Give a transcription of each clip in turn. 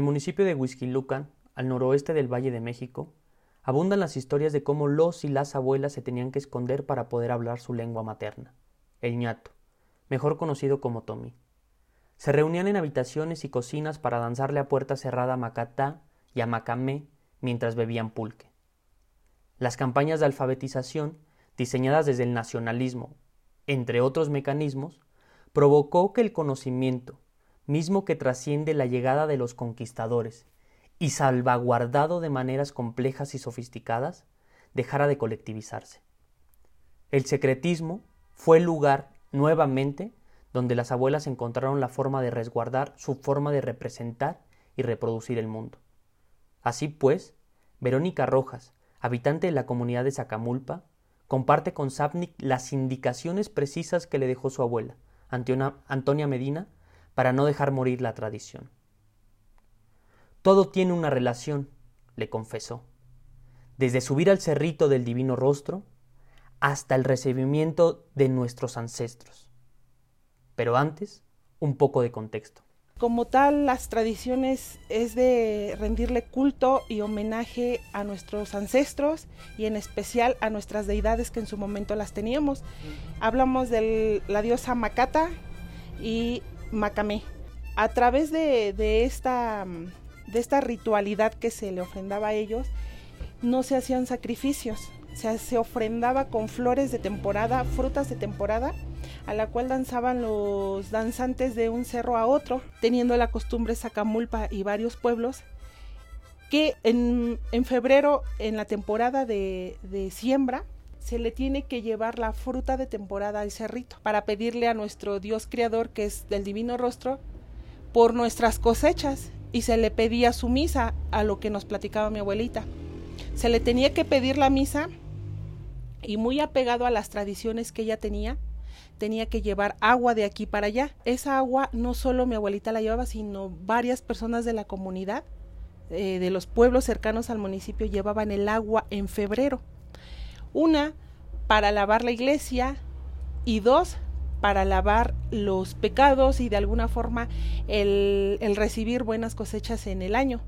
En el municipio de Huizquilucan, al noroeste del Valle de México, abundan las historias de cómo los y las abuelas se tenían que esconder para poder hablar su lengua materna, el ñato, mejor conocido como Tomí. Se reunían en habitaciones y cocinas para danzarle a puerta cerrada a Macatá y a Macamé mientras bebían pulque. Las campañas de alfabetización, diseñadas desde el nacionalismo, entre otros mecanismos, provocó que el conocimiento, mismo que trasciende la llegada de los conquistadores y salvaguardado de maneras complejas y sofisticadas, dejara de colectivizarse. El secretismo fue el lugar, nuevamente, donde las abuelas encontraron la forma de resguardar su forma de representar y reproducir el mundo. Así pues, Verónica Rojas, habitante de la comunidad de Zacamulpa, comparte con Sapnik las indicaciones precisas que le dejó su abuela, Antonia Medina, para no dejar morir la tradición. Todo tiene una relación, le confesó, desde subir al cerrito del divino rostro hasta el recibimiento de nuestros ancestros. Pero antes, un poco de contexto. Como tal, las tradiciones es de rendirle culto y homenaje a nuestros ancestros y en especial a nuestras deidades que en su momento las teníamos. Hablamos de la diosa Macata y Macamé. A través de, esta, de esta ritualidad que se le ofrendaba a ellos, no se hacían sacrificios, se, se ofrendaba con flores de temporada, frutas de temporada a la cual danzaban los danzantes de un cerro a otro, teniendo la costumbre Sacamulpa y varios pueblos, que en, febrero, en la temporada de, de siembra, se le tiene que llevar la fruta de temporada al cerrito para pedirle a nuestro Dios creador, que es del divino rostro, por nuestras cosechas y se le pedía su misa a lo que nos platicaba mi abuelita. Se le tenía que pedir la misa y muy apegado a las tradiciones que ella tenía, tenía que llevar agua de aquí para allá. Esa agua no solo mi abuelita la llevaba, sino varias personas de la comunidad, eh, de los pueblos cercanos al municipio, llevaban el agua en febrero. Una, para lavar la iglesia y dos, para lavar los pecados y de alguna forma el, recibir buenas cosechas en el año.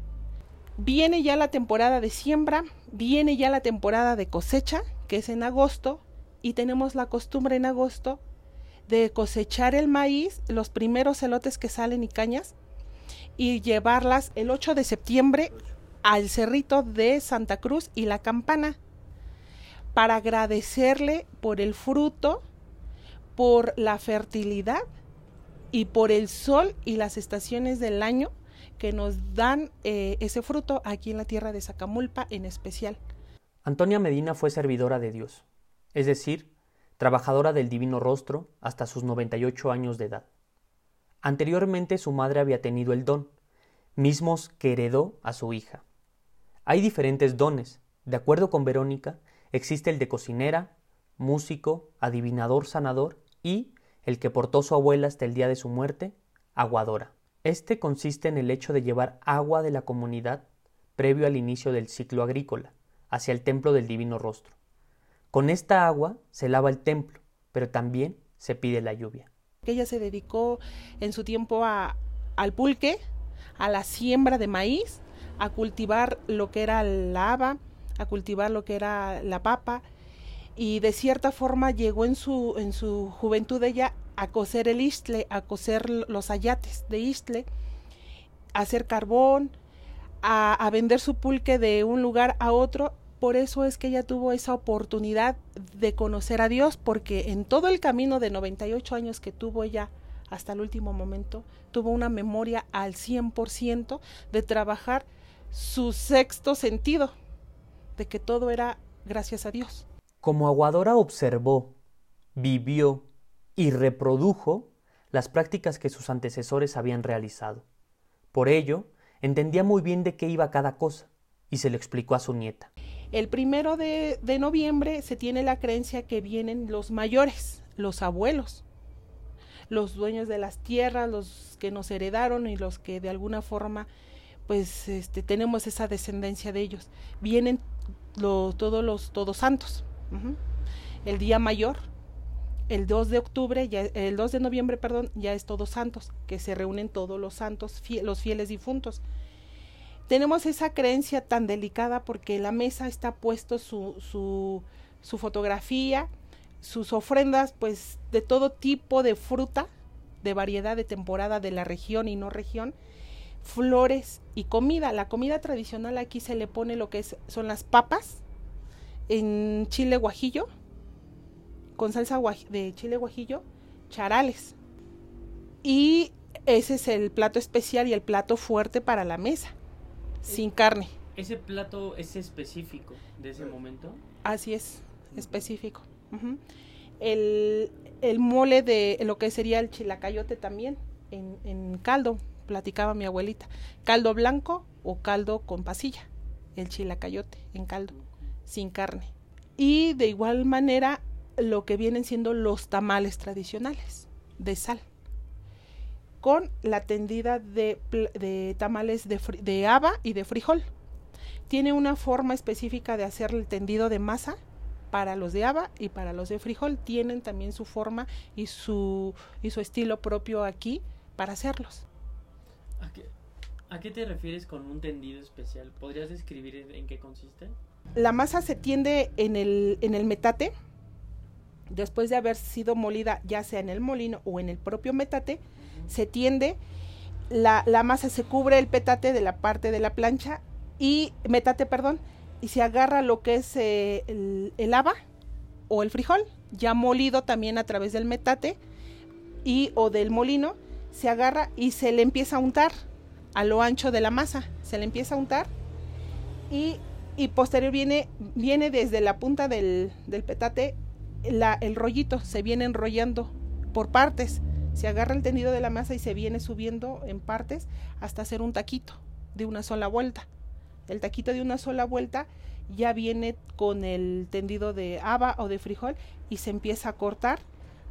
Viene ya la temporada de siembra, viene ya la temporada de cosecha, que es en agosto, y tenemos la costumbre en agosto de cosechar el maíz, los primeros elotes que salen y cañas, y llevarlas el 8 de septiembre al cerrito de Santa Cruz y la campana, para agradecerle por el fruto, por la fertilidad y por el sol y las estaciones del año que nos dan eh, ese fruto aquí en la tierra de Zacamulpa en especial. Antonia Medina fue servidora de Dios, es decir, trabajadora del Divino Rostro hasta sus 98 años de edad. Anteriormente su madre había tenido el don, mismos que heredó a su hija. Hay diferentes dones. De acuerdo con Verónica, existe el de cocinera, músico, adivinador sanador y el que portó su abuela hasta el día de su muerte, aguadora. Este consiste en el hecho de llevar agua de la comunidad previo al inicio del ciclo agrícola hacia el templo del Divino Rostro. Con esta agua se lava el templo, pero también se pide la lluvia. Ella se dedicó en su tiempo al pulque, a la siembra de maíz, a cultivar lo que era la haba, a cultivar lo que era la papa, y de cierta forma llegó en su, en su juventud ella a coser el istle, a coser los ayates de istle, a hacer carbón, a, a vender su pulque de un lugar a otro. Por eso es que ella tuvo esa oportunidad de conocer a Dios, porque en todo el camino de 98 años que tuvo ella hasta el último momento, tuvo una memoria al 100% de trabajar su sexto sentido, de que todo era gracias a Dios. Como Aguadora observó, vivió y reprodujo las prácticas que sus antecesores habían realizado. Por ello, entendía muy bien de qué iba cada cosa y se lo explicó a su nieta. El primero de, noviembre se tiene la creencia que vienen los mayores, los abuelos, los dueños de las tierras, los que nos heredaron y los que de alguna forma pues este, tenemos esa descendencia de ellos. Vienen todos los todos santos. El día mayor, el 2 de octubre, ya, el 2 de noviembre, perdón, ya es todos santos, que se reúnen todos los santos, los fieles difuntos. tenemos esa creencia tan delicada porque la mesa está puesto su, su, su fotografía, sus ofrendas, pues de todo tipo de fruta, de variedad de temporada de la región y no región, flores y comida. La comida tradicional aquí se le pone lo que es, son las papas en chile guajillo, con salsa de chile guajillo, charales. Y ese es el plato especial y el plato fuerte para la mesa, sin carne. ¿Ese plato es específico de ese momento? Así es, específico. el, el, mole de lo que sería el chilacayote también, en, en caldo, platicaba mi abuelita. Caldo blanco o caldo con pasilla, el chilacayote en caldo, sin carne. Y de igual manera lo que vienen siendo los tamales tradicionales de sal con la tendida de, tamales de, haba y de frijol. Tiene una forma específica de hacer el tendido de masa para los de haba y para los de frijol. Tienen también su forma y su estilo propio aquí para hacerlos. ¿A qué, te refieres con un tendido especial? ¿Podrías describir en qué consiste? La masa se tiende en el, en el metate, después de haber sido molida ya sea en el molino o en el propio metate, se tiende, la, la, masa se cubre el petate de la parte de la plancha y metate, perdón, y se agarra lo que es eh, el, el haba o el frijol, ya molido también a través del metate y o del molino, se agarra y se le empieza a untar a lo ancho de la masa. Se le empieza a untar y, y posterior viene, viene desde la punta del, del petate el rollito, se viene enrollando por partes. Se agarra el tendido de la masa y se viene subiendo en partes hasta hacer un taquito de una sola vuelta. El taquito de una sola vuelta ya viene con el tendido de haba o de frijol y se empieza a cortar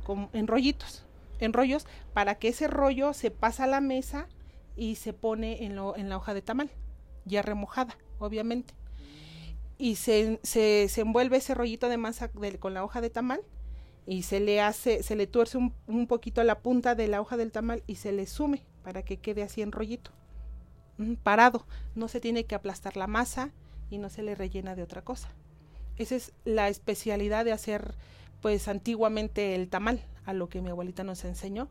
con, en rollitos, en rollos, para que ese rollo se pasa a la mesa y se pone en, lo, en la hoja de tamal, ya remojada, obviamente. Y se, se, se envuelve ese rollito de masa con la hoja de tamal y se le hace, se le tuerce un, un, poquito la punta de la hoja del tamal y se le sume para que quede así en rollito, parado. No se tiene que aplastar la masa y no se le rellena de otra cosa. Esa es la especialidad de hacer, pues antiguamente el tamal, a lo que mi abuelita nos enseñó.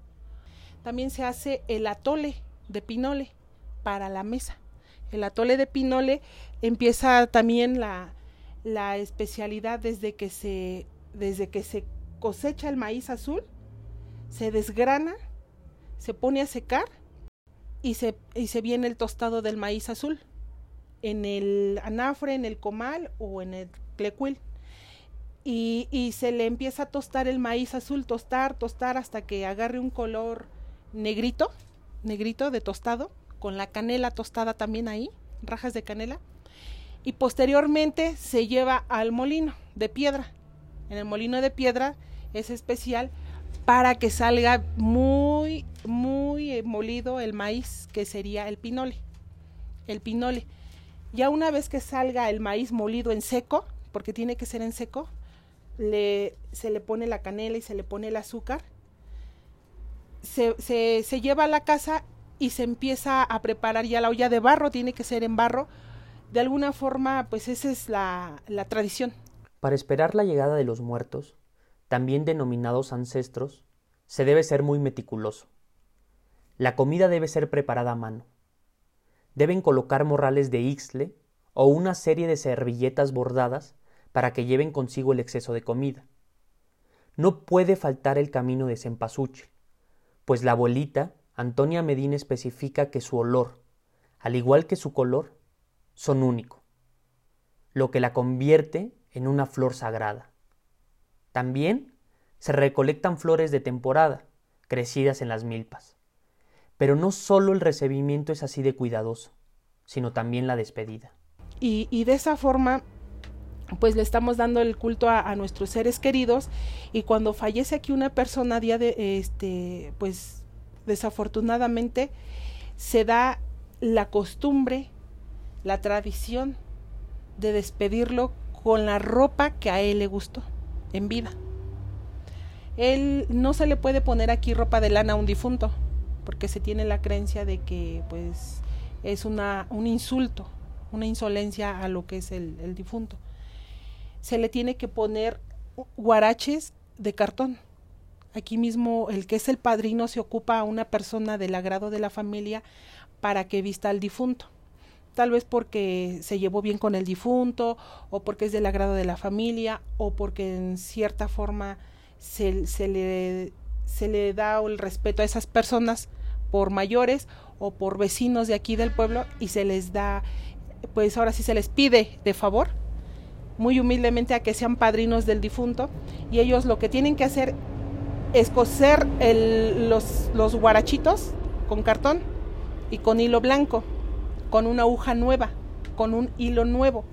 También se hace el atole, de pinole para la mesa. El atole de pinole empieza también la, la especialidad desde que se desde que se cosecha el maíz azul, se desgrana, se pone a secar y se, y se viene el tostado del maíz azul en el anafre, en el comal o en el clecuil. Y, se le empieza a tostar el maíz azul, tostar, tostar hasta que agarre un color negrito negrito de tostado, con la canela tostada también ahí, rajas de canela. Y posteriormente se lleva al molino de piedra. En el molino de piedra es especial para que salga muy, muy eh, molido el maíz, que sería el pinole. El pinole. Ya una vez que salga el maíz molido en seco, porque tiene que ser en seco, le, se le pone la canela y se le pone el azúcar se, se, se lleva a la casa y se empieza a preparar ya la olla de barro, tiene que ser en barro. De alguna forma, pues esa es la, la tradición. Para esperar la llegada de los muertos, también denominados ancestros, se debe ser muy meticuloso. La comida debe ser preparada a mano. Deben colocar morrales de ixtle o una serie de servilletas bordadas para que lleven consigo el exceso de comida. No puede faltar el camino de cempasúchil, pues la abuelita, Antonia Medina, especifica que su olor, al igual que su color, son único, lo que la convierte en una flor sagrada. También se recolectan flores de temporada, crecidas en las milpas. Pero no solo el recibimiento es así de cuidadoso, sino también la despedida. Y, y de esa forma pues le estamos dando el culto a, nuestros seres queridos y cuando fallece aquí una persona día de este pues desafortunadamente se da la costumbre la tradición de despedirlo con la ropa que a él le gustó en vida él no se le puede poner aquí ropa de lana a un difunto porque se tiene la creencia de que pues es una, un insulto, una insolencia a lo que es el difunto. Se le tiene que poner guaraches de cartón. Aquí mismo el que es el padrino se ocupa a una persona del agrado de la familia para que vista al difunto. Tal vez porque se llevó bien con el difunto, o porque es del agrado de la familia, o porque en cierta forma se, se le, se le da el respeto a esas personas por mayores o por vecinos de aquí del pueblo y se les da, pues ahora sí se les pide de favor, muy humildemente a que sean padrinos del difunto y ellos lo que tienen que hacer es coser el, los, los guarachitos con cartón y con hilo blanco, con una aguja nueva, con un hilo nuevo.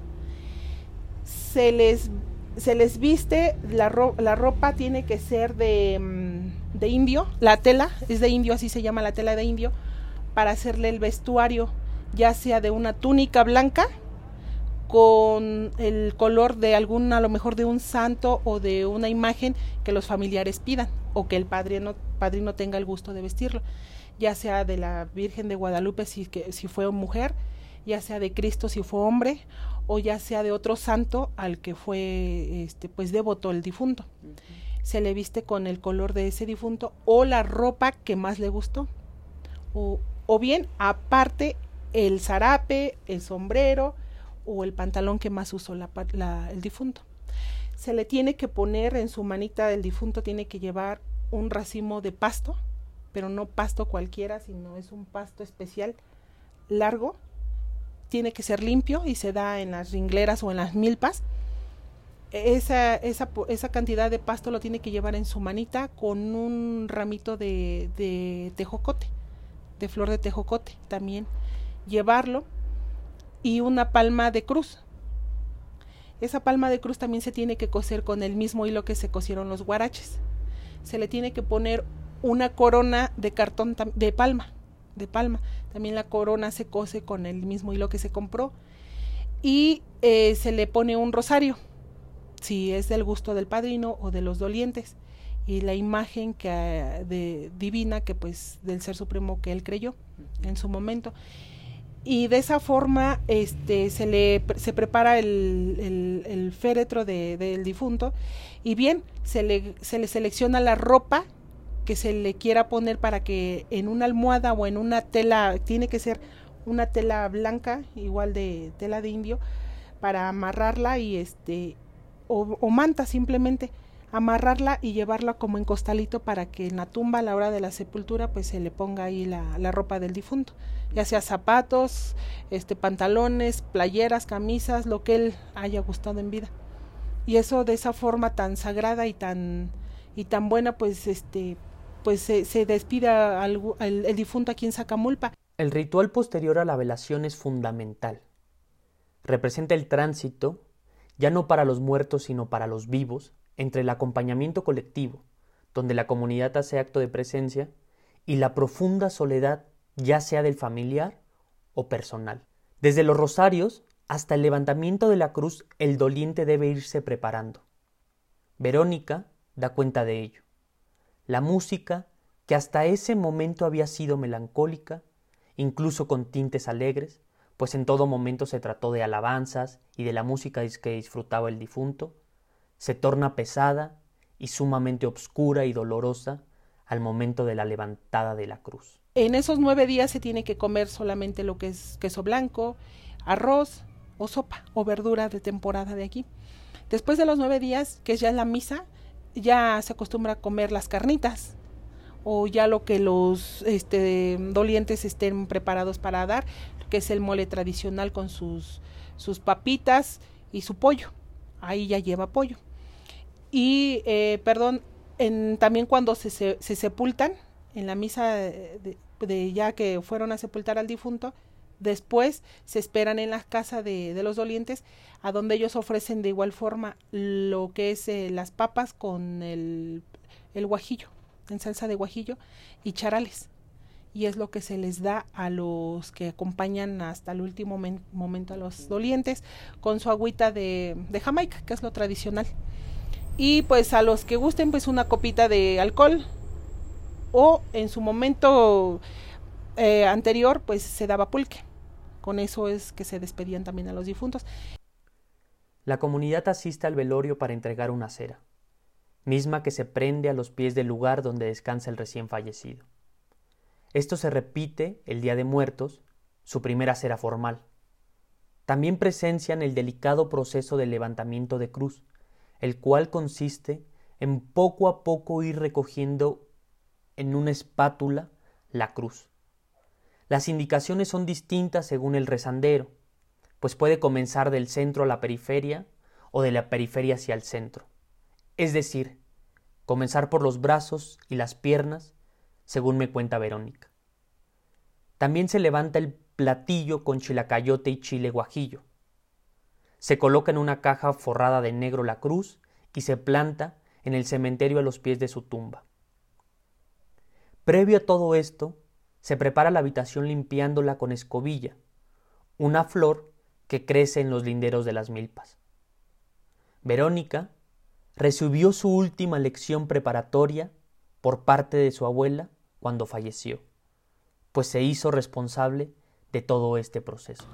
Se les, se les viste, la, la ropa tiene que ser de, mm, de indio, la tela es de indio, así se llama la tela de indio, para hacerle el vestuario, ya sea de una túnica blanca con el color de algún, a lo mejor de un santo o de una imagen que los familiares pidan o que el padrino, padrino tenga el gusto de vestirlo, ya sea de la Virgen de Guadalupe si, que, si fue mujer, ya sea de Cristo si fue hombre, o ya sea de otro santo al que fue este, pues devoto el difunto. Uh -huh. Se le viste con el color de ese difunto o la ropa que más le gustó. O, o bien aparte el zarape, el sombrero o el pantalón que más usó el difunto. Se le tiene que poner en su manita del difunto, tiene que llevar un racimo de pasto, pero no pasto cualquiera, sino es un pasto especial largo. Tiene que ser limpio y se da en las ringleras o en las milpas. Esa, esa, esa cantidad de pasto lo tiene que llevar en su manita con un ramito de, de tejocote de flor de tejocote también, llevarlo y una palma de cruz. Esa palma de cruz también se tiene que coser con el mismo hilo que se cosieron los guaraches. Se le tiene que poner una corona de cartón de palma, de palma. También la corona se cose con el mismo hilo que se compró y eh, se le pone un rosario, si es del gusto del padrino o de los dolientes y la imagen que de divina que pues del ser supremo que él creyó en su momento y de esa forma este se le se prepara el, el, féretro de, del difunto y bien se le se le selecciona la ropa que se le quiera poner para que en una almohada o en una tela tiene que ser una tela blanca igual de tela de indio para amarrarla y este o manta simplemente amarrarla y llevarla como en costalito para que en la tumba a la hora de la sepultura pues se le ponga ahí la, ropa del difunto, ya sea zapatos, este pantalones, playeras, camisas, lo que él haya gustado en vida. Y eso de esa forma tan sagrada y tan y tan buena pues este pues se, se despide al, al, el difunto aquí en Sacamulpa. El ritual posterior a la velación es fundamental. Representa el tránsito, ya no para los muertos, sino para los vivos, entre el acompañamiento colectivo, donde la comunidad hace acto de presencia, y la profunda soledad, ya sea del familiar o personal. Desde los rosarios hasta el levantamiento de la cruz, el doliente debe irse preparando. Verónica da cuenta de ello. La música, que hasta ese momento había sido melancólica, incluso con tintes alegres, pues en todo momento se trató de alabanzas y de la música que disfrutaba el difunto, se torna pesada y sumamente obscura y dolorosa al momento de la levantada de la cruz. En esos nueve días se tiene que comer solamente lo que es queso blanco, arroz o sopa o verdura de temporada de aquí. Después de los nueve días, que es ya la misa, ya se acostumbra a comer las carnitas o ya lo que los este, dolientes estén preparados para dar, que es el mole tradicional con sus, sus papitas y su pollo. Ahí ya lleva pollo y eh, perdón, en, también cuando se, se, se, sepultan en la misa de, de, ya que fueron a sepultar al difunto, después se esperan en la casa de, de los dolientes, a donde ellos ofrecen de igual forma lo que es eh, las papas con el, el guajillo, en salsa de guajillo y charales. Y es lo que se les da a los que acompañan hasta el último momento a los dolientes con su agüita de, de Jamaica, que es lo tradicional y pues a los que gusten pues una copita de alcohol o en su momento eh, anterior pues se daba pulque con eso es que se despedían también a los difuntos. La comunidad asiste al velorio para entregar una cera, misma que se prende a los pies del lugar donde descansa el recién fallecido. Esto se repite el Día de Muertos, su primera cera formal. También presencian el delicado proceso del levantamiento de cruz, el cual consiste en poco a poco ir recogiendo en una espátula la cruz. Las indicaciones son distintas según el rezandero, pues puede comenzar del centro a la periferia o de la periferia hacia el centro. Es decir, comenzar por los brazos y las piernas, según me cuenta Verónica. También se levanta el platillo con chilacayote y chile guajillo. Se coloca en una caja forrada de negro la cruz y se planta en el cementerio a los pies de su tumba. Previo a todo esto, se prepara la habitación limpiándola con escobilla, una flor que crece en los linderos de las milpas. Verónica recibió su última lección preparatoria por parte de su abuela cuando falleció, pues se hizo responsable de todo este proceso.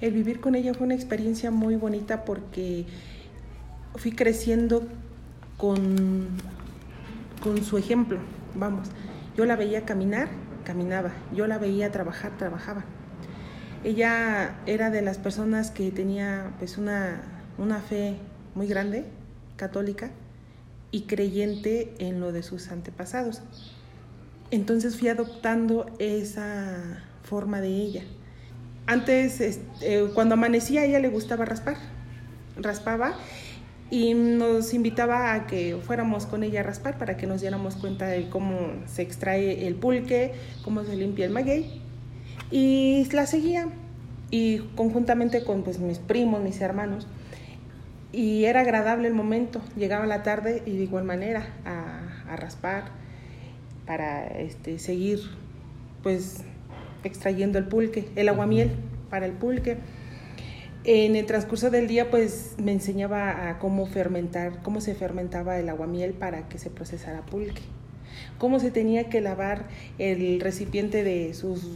El vivir con ella fue una experiencia muy bonita porque fui creciendo con, con su ejemplo, vamos. Yo la veía caminar, caminaba. Yo la veía trabajar, trabajaba. Ella era de las personas que tenía pues una, una fe muy grande, católica, y creyente en lo de sus antepasados. Entonces fui adoptando esa forma de ella. Antes, este, cuando amanecía, ella le gustaba raspar. Raspaba y nos invitaba a que fuéramos con ella a raspar para que nos diéramos cuenta de cómo se extrae el pulque, cómo se limpia el maguey. Y la seguía, y conjuntamente con pues, mis primos, mis hermanos. Y era agradable el momento, llegaba la tarde y de igual manera a, a raspar para este, seguir pues extrayendo el pulque, el aguamiel para el pulque. En el transcurso del día, pues me enseñaba a cómo fermentar, cómo se fermentaba el aguamiel para que se procesara pulque, cómo se tenía que lavar el recipiente de sus,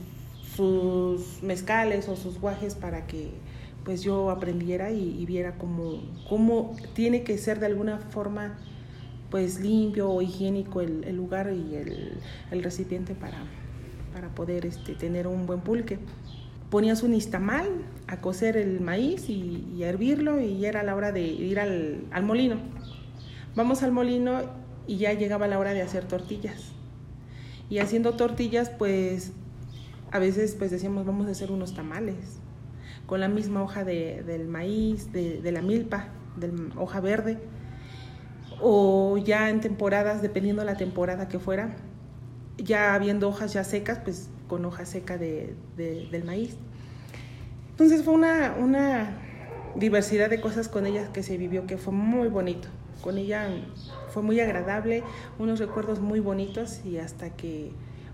sus mezcales o sus guajes para que pues yo aprendiera y, viera cómo, cómo tiene que ser de alguna forma pues limpio o higiénico el, lugar y el, el recipiente para, para poder este, tener un buen pulque ponías un istamal a cocer el maíz y, a hervirlo y era la hora de ir al, molino. Vamos al molino y ya llegaba la hora de hacer tortillas. Y haciendo tortillas, pues a veces pues decíamos vamos a hacer unos tamales con la misma hoja del maíz, de, de la milpa, de hoja verde. O ya en temporadas, dependiendo de la temporada que fuera, ya habiendo hojas ya secas, pues con hoja seca de, del maíz. Entonces fue una, una diversidad de cosas con ella que se vivió que fue muy bonito. Con ella fue muy agradable, unos recuerdos muy bonitos y hasta que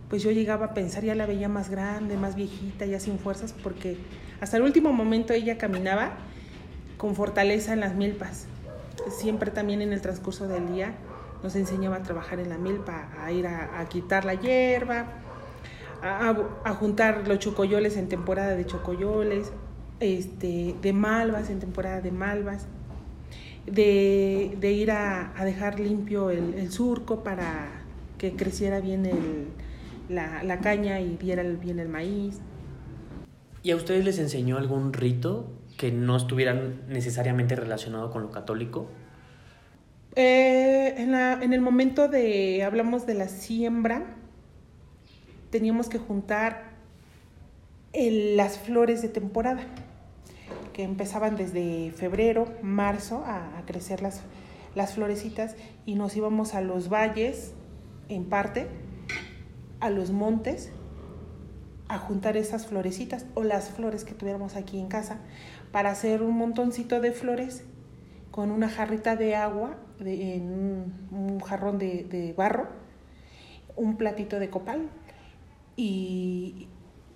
pues yo llegaba a pensar, ya la veía más grande, más viejita, ya sin fuerzas, porque hasta el último momento ella caminaba con fortaleza en las milpas. Siempre también en el transcurso del día nos enseñaba a trabajar en la milpa, a ir a quitar la hierba, a, juntar los chocoyoles en temporada de chocoyoles, este, de malvas en temporada de malvas, de, ir a, dejar limpio el, surco para que creciera bien el, la, la, caña y diera bien el maíz. ¿Y a ustedes les enseñó algún rito que no estuviera necesariamente relacionado con lo católico? Eh, en, la, en el momento de, hablamos de la siembra, teníamos que juntar las flores de temporada, que empezaban desde febrero, marzo a, crecer las, las florecitas y nos íbamos a los valles, en parte, a los montes, a juntar esas florecitas o las flores que tuviéramos aquí en casa para hacer un montoncito de flores con una jarrita de agua en un, jarrón de, de, barro, un platito de copal y,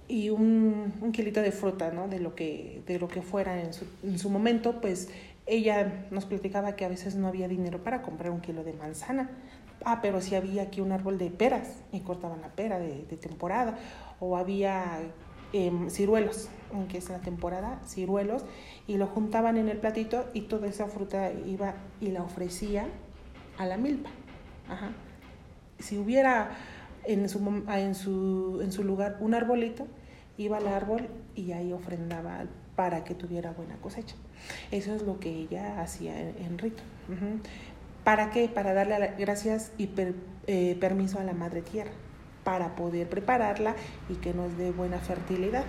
y un, un, kilito de fruta, ¿no? De lo que, de lo que fuera en su, en su momento, pues ella nos platicaba que a veces no había dinero para comprar un kilo de manzana. Ah, pero sí había aquí un árbol de peras y cortaban la pera de, de temporada. O había em, ciruelos, que es la temporada, ciruelos, y lo juntaban en el platito y toda esa fruta iba y la ofrecía a la milpa. Si hubiera en su, en, su, en su lugar un arbolito, iba al árbol y ahí ofrendaba para que tuviera buena cosecha. Eso es lo que ella hacía en, rito. ¿Para qué? Para darle gracias y eh, permiso a la madre tierra, para poder prepararla y que nos dé buena fertilidad.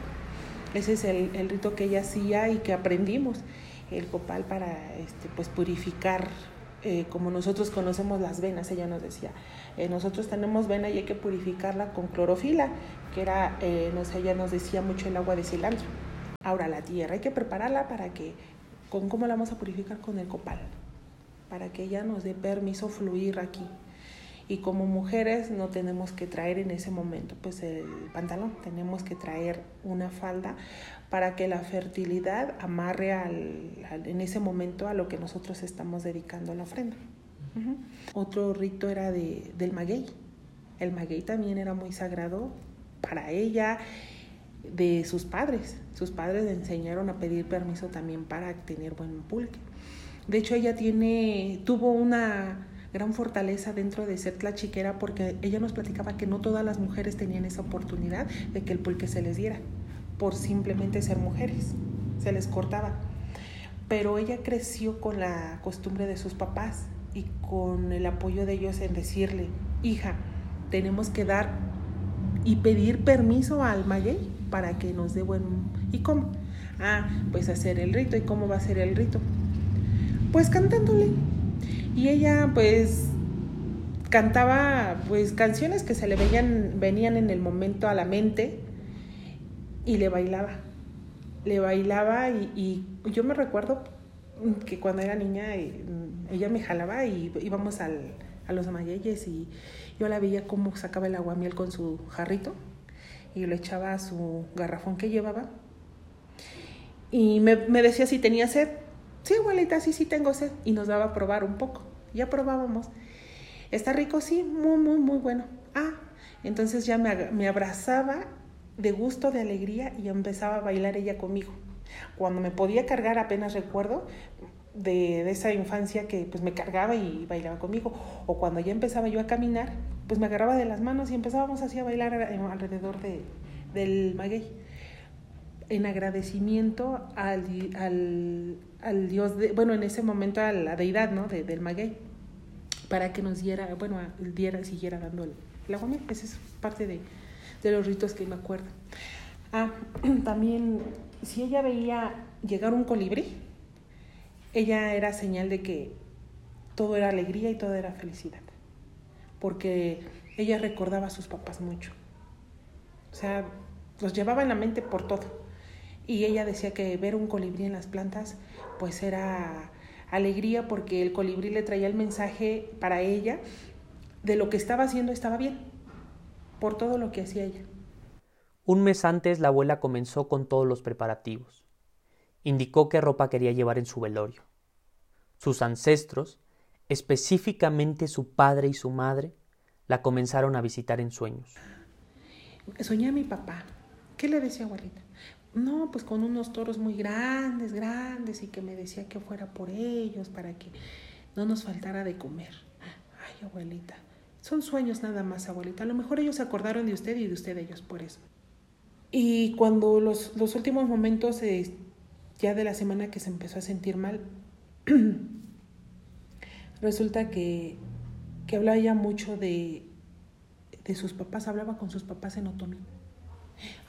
Ese es el, el rito que ella hacía y que aprendimos. El copal para este, pues, purificar eh, como nosotros conocemos las venas, ella nos decía, eh, nosotros tenemos vena y hay que purificarla con clorofila, que era, eh, no sé, ella nos decía mucho el agua de cilantro. Ahora la tierra hay que prepararla para que, ¿con cómo la vamos a purificar? Con el copal, para que ella nos dé permiso fluir aquí. Y como mujeres no tenemos que traer en ese momento pues el pantalón, tenemos que traer una falda para que la fertilidad amarre en ese momento a lo que nosotros estamos dedicando a la ofrenda. Otro rito era de, del maguey. El maguey también era muy sagrado para ella, de sus padres. Sus padres le enseñaron a pedir permiso también para tener buen pulque. De hecho, ella tuvo una gran fortaleza dentro de ser chiquera porque ella nos platicaba que no todas las mujeres tenían esa oportunidad de que el pulque se les diera por simplemente ser mujeres, se les cortaba. Pero ella creció con la costumbre de sus papás y con el apoyo de ellos en decirle, hija, tenemos que dar y pedir permiso al maguey para que nos dé buen... ¿Y cómo? Ah, pues hacer el rito. ¿Y cómo va a ser el rito? Pues cantándole. Y ella pues cantaba pues canciones que se le veían, venían en el momento a la mente y le bailaba. Le bailaba y, yo me recuerdo que cuando era niña eh, ella me jalaba y íbamos al, a los mayelles y yo la veía cómo sacaba el aguamiel con su jarrito y lo echaba a su garrafón que llevaba. Y me, me decía si tenía sed sí, abuelita, sí, sí tengo sed. Y nos daba a probar un poco. Ya probábamos. ¿Está rico? Sí, muy, muy, muy bueno. Ah, entonces ya me, me abrazaba de gusto, de alegría y empezaba a bailar ella conmigo. Cuando me podía cargar, apenas recuerdo de, de, esa infancia que pues me cargaba y bailaba conmigo. O cuando ya empezaba yo a caminar, pues me agarraba de las manos y empezábamos así a bailar alrededor de, del maguey. En agradecimiento al, al, al dios, de, bueno, en ese momento a la deidad, ¿no? De, del maguey, para que nos diera, bueno, diera, siguiera dando el, el agua. Esa es parte de, de los ritos que me acuerdo. Ah, también, si ella veía llegar un colibrí, ella era señal de que todo era alegría y todo era felicidad, porque ella recordaba a sus papás mucho. O sea, los llevaba en la mente por todo. Y ella decía que ver un colibrí en las plantas pues era alegría porque el colibrí le traía el mensaje para ella de lo que estaba haciendo estaba bien, por todo lo que hacía ella. Un mes antes la abuela comenzó con todos los preparativos. Indicó qué ropa quería llevar en su velorio. Sus ancestros, específicamente su padre y su madre, la comenzaron a visitar en sueños. Soñé a mi papá. ¿Qué le decía abuelita? no, pues con unos toros muy grandes, grandes, y que me decía que fuera por ellos para que no nos faltara de comer. Ay, abuelita, son sueños nada más, abuelita. A lo mejor ellos se acordaron de usted y de usted ellos por eso. Y cuando los, los últimos momentos ya de la semana que se empezó a sentir mal, resulta que, que hablaba ya mucho de, de sus papás, hablaba con sus papás en otomí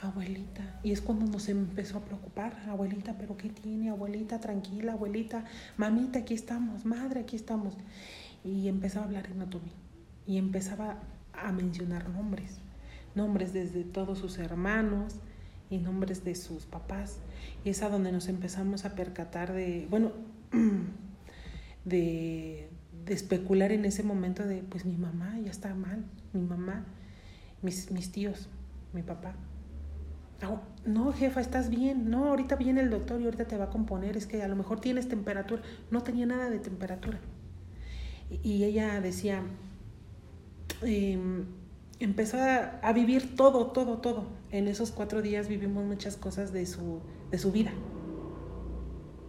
abuelita. Y es cuando nos empezó a preocupar, abuelita, pero ¿qué tiene? Abuelita, tranquila, abuelita, mamita, aquí estamos, madre, aquí estamos. Y empezaba a hablar en anatomía y empezaba a mencionar nombres, nombres desde todos sus hermanos y nombres de sus papás. Y es a donde nos empezamos a percatar de, bueno, de, especular en ese momento de, pues mi mamá ya está mal, mi mamá, mis, mis tíos, mi papá. No, jefa, estás bien. No, ahorita viene el doctor y ahorita te va a componer. Es que a lo mejor tienes temperatura. No tenía nada de temperatura. Y, ella decía, em, empezó a, vivir todo, todo, todo. En esos cuatro días vivimos muchas cosas de su, de su vida,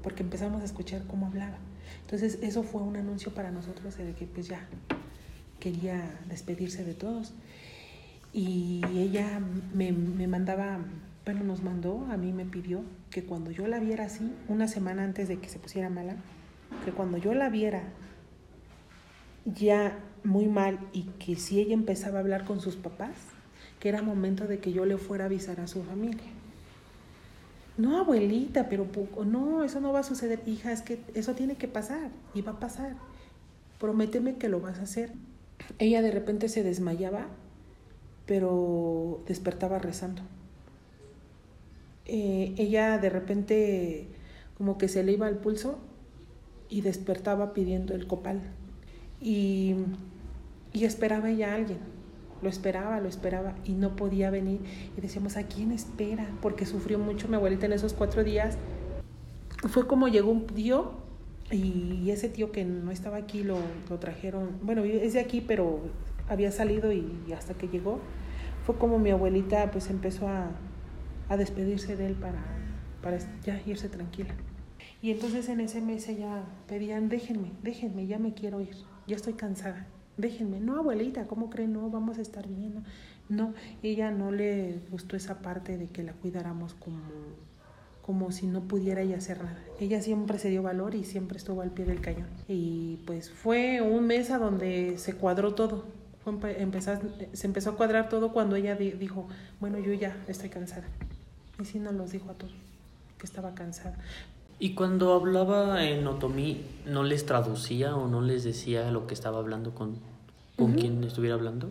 porque empezamos a escuchar cómo hablaba. Entonces eso fue un anuncio para nosotros de que pues ya quería despedirse de todos. Y ella me, me mandaba, bueno, nos mandó, a mí me pidió que cuando yo la viera así, una semana antes de que se pusiera mala, que cuando yo la viera ya muy mal y que si ella empezaba a hablar con sus papás, que era momento de que yo le fuera a avisar a su familia. No, abuelita, pero no, eso no va a suceder, hija, es que eso tiene que pasar y va a pasar. Prométeme que lo vas a hacer. Ella de repente se desmayaba, pero despertaba rezando. Eh, ella de repente como que se le iba el pulso y despertaba pidiendo el copal. Y y esperaba ella a alguien. Lo esperaba, lo esperaba y no podía venir. Y decíamos, ¿a quién espera? Porque sufrió mucho mi abuelita en esos cuatro días. Fue como llegó un tío y ese tío que no estaba aquí lo, lo trajeron. Bueno, es de aquí, pero había salido y, hasta que llegó fue como mi abuelita pues empezó a, a despedirse de él para, para ya irse tranquila. Y entonces en ese mes ella pedían, déjenme, déjenme, ya me quiero ir, ya estoy cansada déjenme, no abuelita, ¿cómo creen? No, vamos a estar bien. No, ella no le gustó esa parte de que la cuidáramos como, como si no pudiera ella hacer nada. Ella siempre se dio valor y siempre estuvo al pie del cañón. Y pues fue un mes a donde se cuadró todo. se empezó a cuadrar todo cuando ella dijo, bueno, yo ya estoy cansada. Y sí nos los dijo a todos, que estaba cansada. Y cuando hablaba en otomí, ¿no les traducía o no les decía lo que estaba hablando con, con quien estuviera hablando?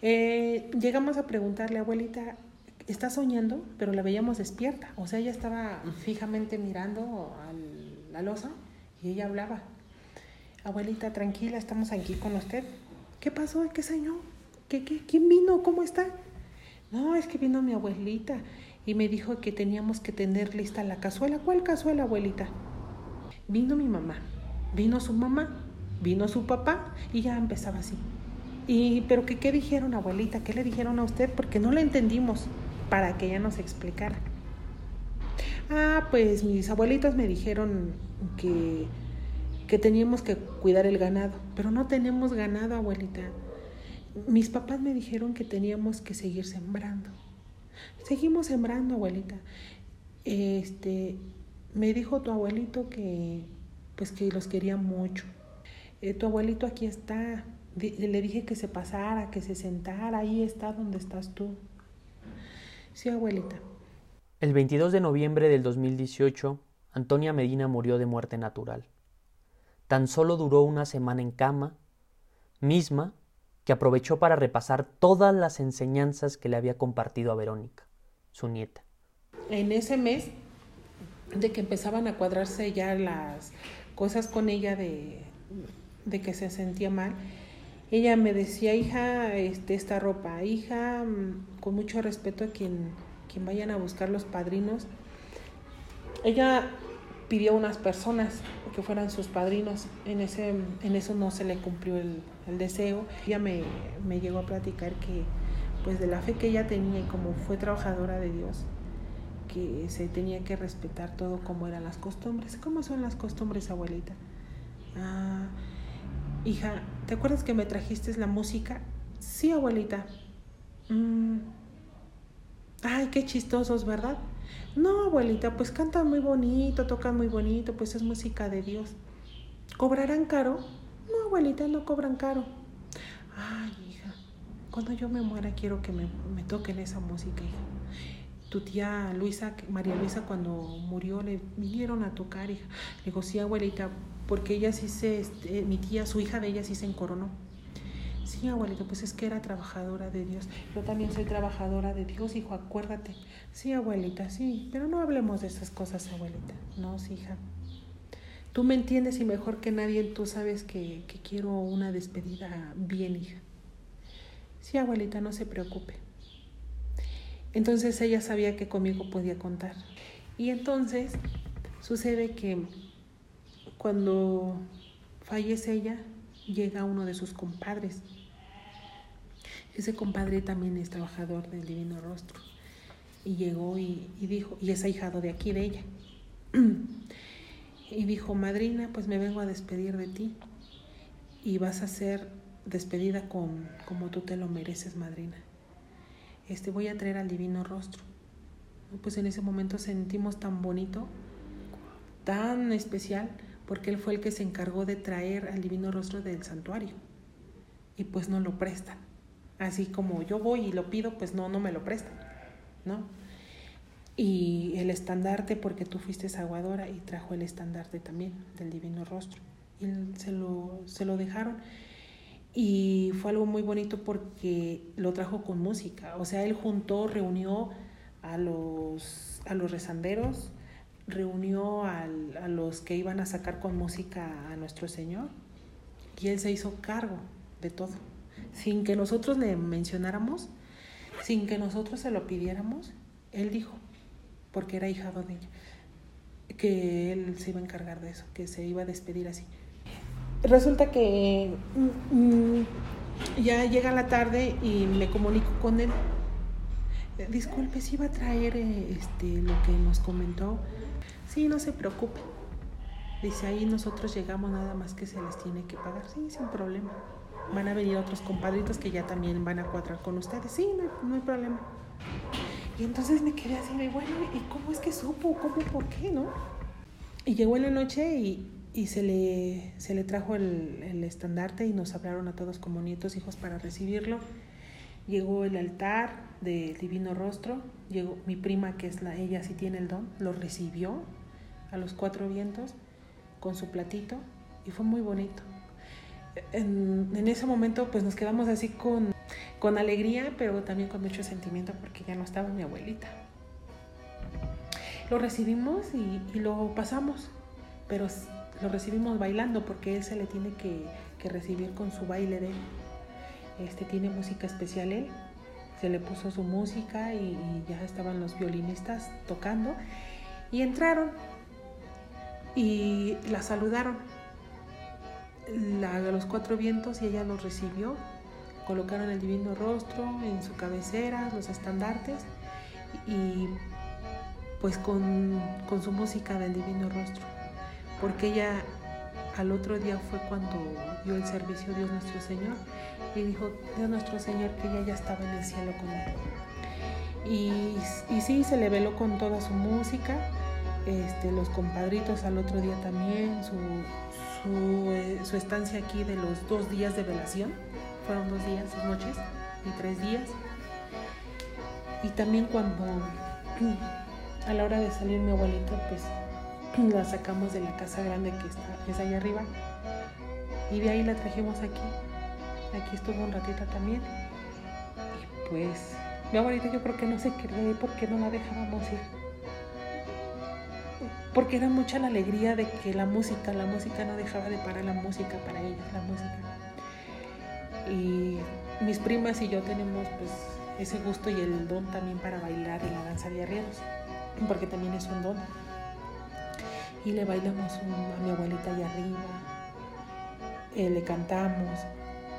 Eh, llegamos a preguntarle, abuelita, ¿está soñando? Pero la veíamos despierta. O sea, ella estaba fijamente mirando a la losa y ella hablaba. Abuelita, tranquila, estamos aquí con usted. ¿Qué pasó? ¿Qué soñó? ¿Qué, qué, ¿Quién vino? ¿Cómo está? No, es que vino mi abuelita y me dijo que teníamos que tener lista la cazuela. ¿Cuál cazuela, abuelita? Vino mi mamá, vino su mamá, vino su papá y ya empezaba así. Y, pero ¿qué dijeron, abuelita? ¿Qué le dijeron a usted? Porque no le entendimos para que ella nos explicara. Ah, pues mis abuelitos me dijeron que, que teníamos que cuidar el ganado, pero no tenemos ganado, abuelita. Mis papás me dijeron que teníamos que seguir sembrando. Seguimos sembrando, abuelita. Este, me dijo tu abuelito que, pues que los quería mucho. Eh, tu abuelito aquí está. le dije que se pasara, que se sentara. Ahí está donde estás tú. Sí, abuelita. El 22 de noviembre del 2018, Antonia Medina murió de muerte natural. Tan solo duró una semana en cama, misma que aprovechó para repasar todas las enseñanzas que le había compartido a Verónica, su nieta. En ese mes de que empezaban a cuadrarse ya las cosas con ella de, que se sentía mal, ella me decía, hija, este, esta ropa, hija, mm, con mucho respeto a quien vayan a buscar los padrinos. Ella pidió unas personas que fueran sus padrinos. En, ese, en eso no se le cumplió el, deseo. Ella me, me, llegó a platicar que, pues de la fe que ella tenía y como fue trabajadora de Dios, que se tenía que respetar todo como eran las costumbres. ¿Cómo son las costumbres, abuelita? Ah, hija, ¿te acuerdas que me trajiste la música? Sí, abuelita. Mm. Ay, qué chistosos, ¿verdad? No, abuelita, pues cantan muy bonito, tocan muy bonito, pues es música de Dios. ¿Cobrarán caro? No, abuelita, no cobran caro. Ay, hija, cuando yo me muera quiero que me, toquen esa música, hija. Tu tía Luisa, María Luisa, cuando murió, le vinieron a tocar, hija. Le digo, sí, abuelita, porque ella sí se, este, mi tía, su hija de ella sí se encoronó. Sí, abuelita, pues es que era trabajadora de Dios. Yo también soy trabajadora de Dios, hijo, acuérdate. Sí, abuelita, sí, pero no hablemos de esas cosas, abuelita. No, sí, hija. Tú me entiendes y mejor que nadie tú sabes que, que quiero una despedida bien, hija. Sí, abuelita, no se preocupe. Entonces ella sabía que conmigo podía contar. Y entonces sucede que cuando fallece ella, llega uno de sus compadres Ese compadre también es trabajador del Divino Rostro. Y llegó y, dijo, y es ahijado de aquí, de ella. y dijo, madrina, pues me vengo a despedir de ti. Y vas a ser despedida con, como tú te lo mereces, madrina. Este, voy a traer al Divino Rostro. Pues en ese momento sentimos tan bonito, tan especial, porque él fue el que se encargó de traer al Divino Rostro del santuario. Y pues no lo prestan Así como yo voy y lo pido, pues no, no me lo prestan, ¿no? Y el estandarte, porque tú fuiste aguadora y trajo el estandarte también del Divino Rostro. Y se lo, se lo dejaron. Y fue algo muy bonito porque lo trajo con música. O sea, él juntó, reunió a los, a los rezanderos, reunió a los que iban a sacar con música a nuestro Señor. Y él se hizo cargo de todo sin que nosotros le mencionáramos, sin que nosotros se lo pidiéramos, él dijo, porque era hijado de ella, que él se iba a encargar de eso, que se iba a despedir así. Resulta que mm, mm, ya llega la tarde y me comunico con él. Disculpe, si iba a traer eh, este, lo que nos comentó. Sí, no se preocupe. Dice, ahí nosotros llegamos nada más que se les tiene que pagar. Sí, sin problema van a venir otros compadritos que ya también van a cuadrar con ustedes. Sí, no hay, problema. Y entonces me quedé así bueno, ¿y cómo es que supo? ¿Cómo? ¿Por qué? ¿No? Y llegó en la noche y, y se, le, se le trajo el, el, estandarte y nos hablaron a todos como nietos, hijos para recibirlo. Llegó el altar del Divino Rostro, llegó mi prima, que es la, ella sí tiene el don, lo recibió a los cuatro vientos con su platito y fue muy bonito en, ese momento pues nos quedamos así con, con alegría, pero también con mucho sentimiento porque ya no estaba mi abuelita. Lo recibimos y, lo pasamos, pero lo recibimos bailando porque él se le tiene que, que recibir con su baile de. Este tiene música especial él, se le puso su música y ya estaban los violinistas tocando y entraron y la saludaron la, los cuatro vientos y ella los recibió. Colocaron el divino rostro en su cabecera, los estandartes y pues con, con su música del divino rostro. Porque ella al otro día fue cuando dio el servicio Dios nuestro Señor y dijo Dios nuestro Señor que ella ya estaba en el cielo con él. Y, y sí, se le veló con toda su música, este, los compadritos al otro día también, su, eh, su, estancia aquí de los dos días de velación. Fueron dos días, dos noches y tres días. Y también cuando a la hora de salir mi abuelita, pues la sacamos de la casa grande que está, es allá arriba. Y de ahí la trajimos aquí. Aquí estuvo un ratito también. Y pues mi abuelita yo creo que no se cree porque no la dejábamos ir porque era mucha la alegría de que la música, la música no dejaba de parar la música para ellos, la música. Y mis primas y yo tenemos pues ese gusto y el don también para bailar en la danza de arrieros, porque también es un don. Y le bailamos a mi abuelita allá arriba, eh, le cantamos,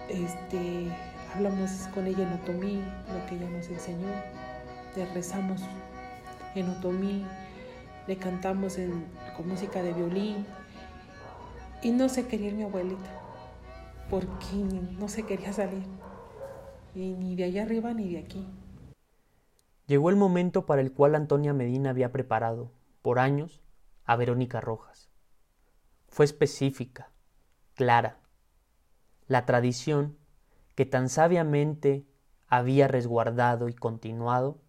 este, hablamos con ella en otomí, lo que ella nos enseñó, le rezamos en otomí, le cantamos con música de violín y no se quería ir mi abuelita porque no se quería salir ni de allá arriba ni de aquí. Llegó el momento para el cual Antonia Medina había preparado, por años, a Verónica Rojas. Fue específica, clara. La tradición que tan sabiamente había resguardado y continuado,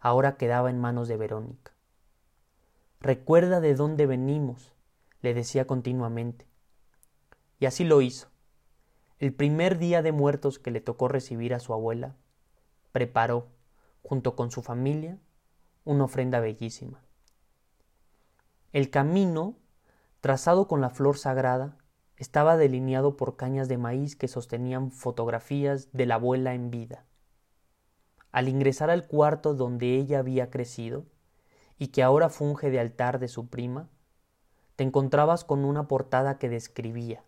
ahora quedaba en manos de Verónica. Recuerda de dónde venimos, le decía continuamente. Y así lo hizo. El primer día de muertos que le tocó recibir a su abuela, preparó, junto con su familia, una ofrenda bellísima. El camino, trazado con la flor sagrada, estaba delineado por cañas de maíz que sostenían fotografías de la abuela en vida. Al ingresar al cuarto donde ella había crecido, y que ahora funge de altar de su prima, te encontrabas con una portada que describía,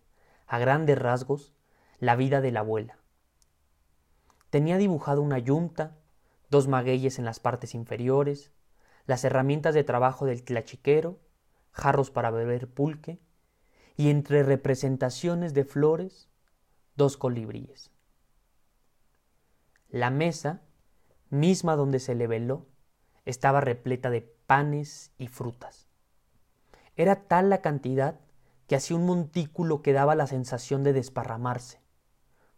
a grandes rasgos, la vida de la abuela. tenía dibujado una yunta, dos magueyes en las partes inferiores, las herramientas de trabajo del tlachiquero, jarros para beber pulque, y entre representaciones de flores, dos colibríes. La mesa, misma donde se le veló, estaba repleta de panes y frutas. Era tal la cantidad que hacía un montículo que daba la sensación de desparramarse.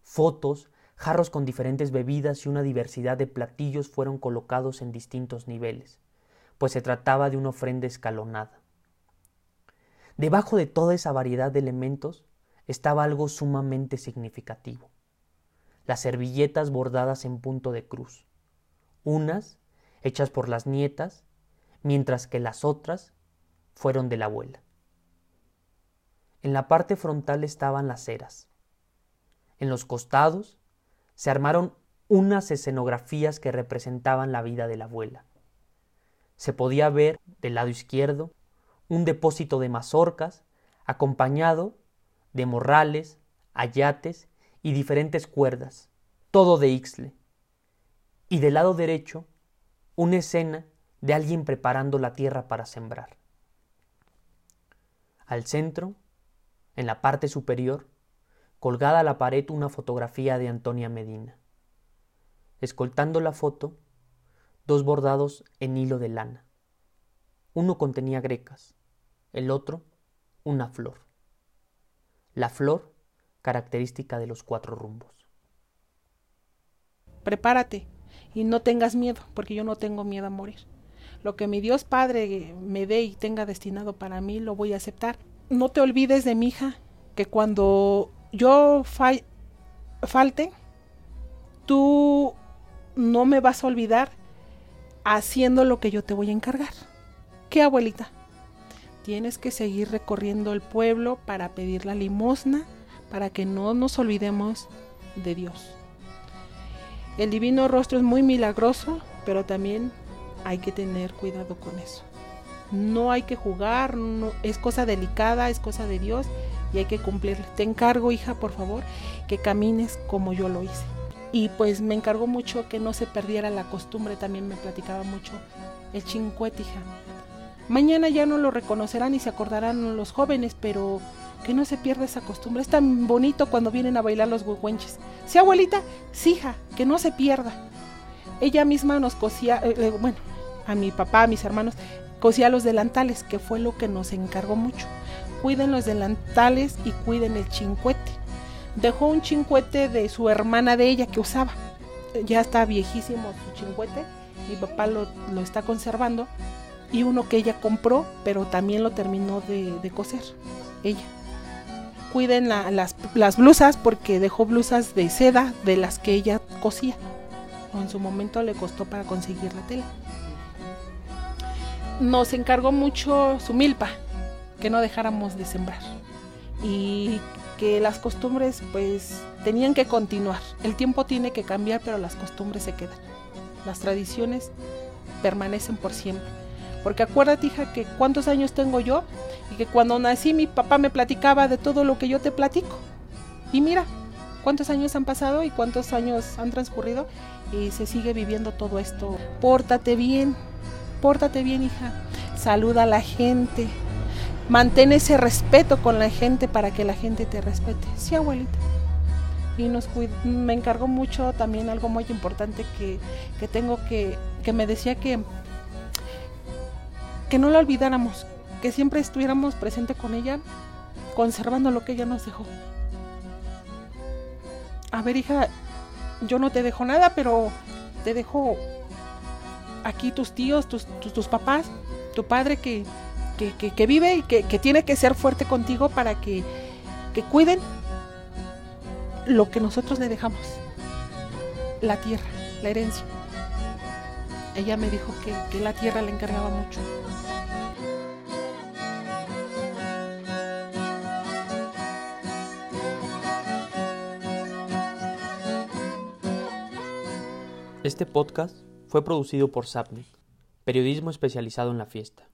Fotos, jarros con diferentes bebidas y una diversidad de platillos fueron colocados en distintos niveles, pues se trataba de una ofrenda escalonada. Debajo de toda esa variedad de elementos estaba algo sumamente significativo. Las servilletas bordadas en punto de cruz, unas hechas por las nietas, mientras que las otras fueron de la abuela. En la parte frontal estaban las ceras. En los costados se armaron unas escenografías que representaban la vida de la abuela. Se podía ver del lado izquierdo un depósito de mazorcas acompañado de morrales, ayates y diferentes cuerdas, todo de Ixle. Y del lado derecho, una escena de alguien preparando la tierra para sembrar. Al centro, en la parte superior, colgada a la pared una fotografía de Antonia Medina. Escoltando la foto, dos bordados en hilo de lana. Uno contenía grecas, el otro una flor. La flor característica de los cuatro rumbos. Prepárate y no tengas miedo, porque yo no tengo miedo a morir. Lo que mi Dios Padre me dé y tenga destinado para mí, lo voy a aceptar. No te olvides de mi hija, que cuando yo falte, tú no me vas a olvidar haciendo lo que yo te voy a encargar. ¿Qué abuelita? Tienes que seguir recorriendo el pueblo para pedir la limosna, para que no nos olvidemos de Dios. El divino rostro es muy milagroso, pero también hay que tener cuidado con eso. No hay que jugar, no, es cosa delicada, es cosa de Dios y hay que cumplirle. Te encargo, hija, por favor, que camines como yo lo hice. Y pues me encargó mucho que no se perdiera la costumbre, también me platicaba mucho el chincuete, hija. Mañana ya no lo reconocerán y se acordarán los jóvenes, pero que no se pierda esa costumbre. Es tan bonito cuando vienen a bailar los huehuenches. Sí, abuelita, sí, hija, que no se pierda. Ella misma nos cosía, eh, bueno, a mi papá, a mis hermanos, cosía los delantales, que fue lo que nos encargó mucho. Cuiden los delantales y cuiden el chincuete. Dejó un chincuete de su hermana de ella que usaba. Ya está viejísimo su chincuete. Mi papá lo, lo está conservando y uno que ella compró, pero también lo terminó de, coser, ella. Cuiden las, las, blusas porque dejó blusas de seda de las que ella cosía. En su momento le costó para conseguir la tela. Nos encargó mucho su milpa, que no dejáramos de sembrar. Y que las costumbres pues tenían que continuar. El tiempo tiene que cambiar, pero las costumbres se quedan. Las tradiciones permanecen por siempre. Porque acuérdate, hija, que cuántos años tengo yo y que cuando nací mi papá me platicaba de todo lo que yo te platico. Y mira, cuántos años han pasado y cuántos años han transcurrido y se sigue viviendo todo esto. Pórtate bien, pórtate bien, hija. Saluda a la gente. Mantén ese respeto con la gente para que la gente te respete. Sí, abuelita. Y nos me encargó mucho también algo muy importante que, que tengo que, que me decía que que no la olvidáramos, que siempre estuviéramos presente con ella, conservando lo que ella nos dejó. A ver, hija, yo no te dejo nada, pero te dejo aquí tus tíos, tus, tus, papás, tu padre que, que, vive y que, que, tiene que ser fuerte contigo para que, que cuiden lo que nosotros le dejamos, la tierra, la herencia. Ella me dijo que, que la tierra le encargaba mucho. Este podcast fue producido por Sapnik, periodismo especializado en la fiesta.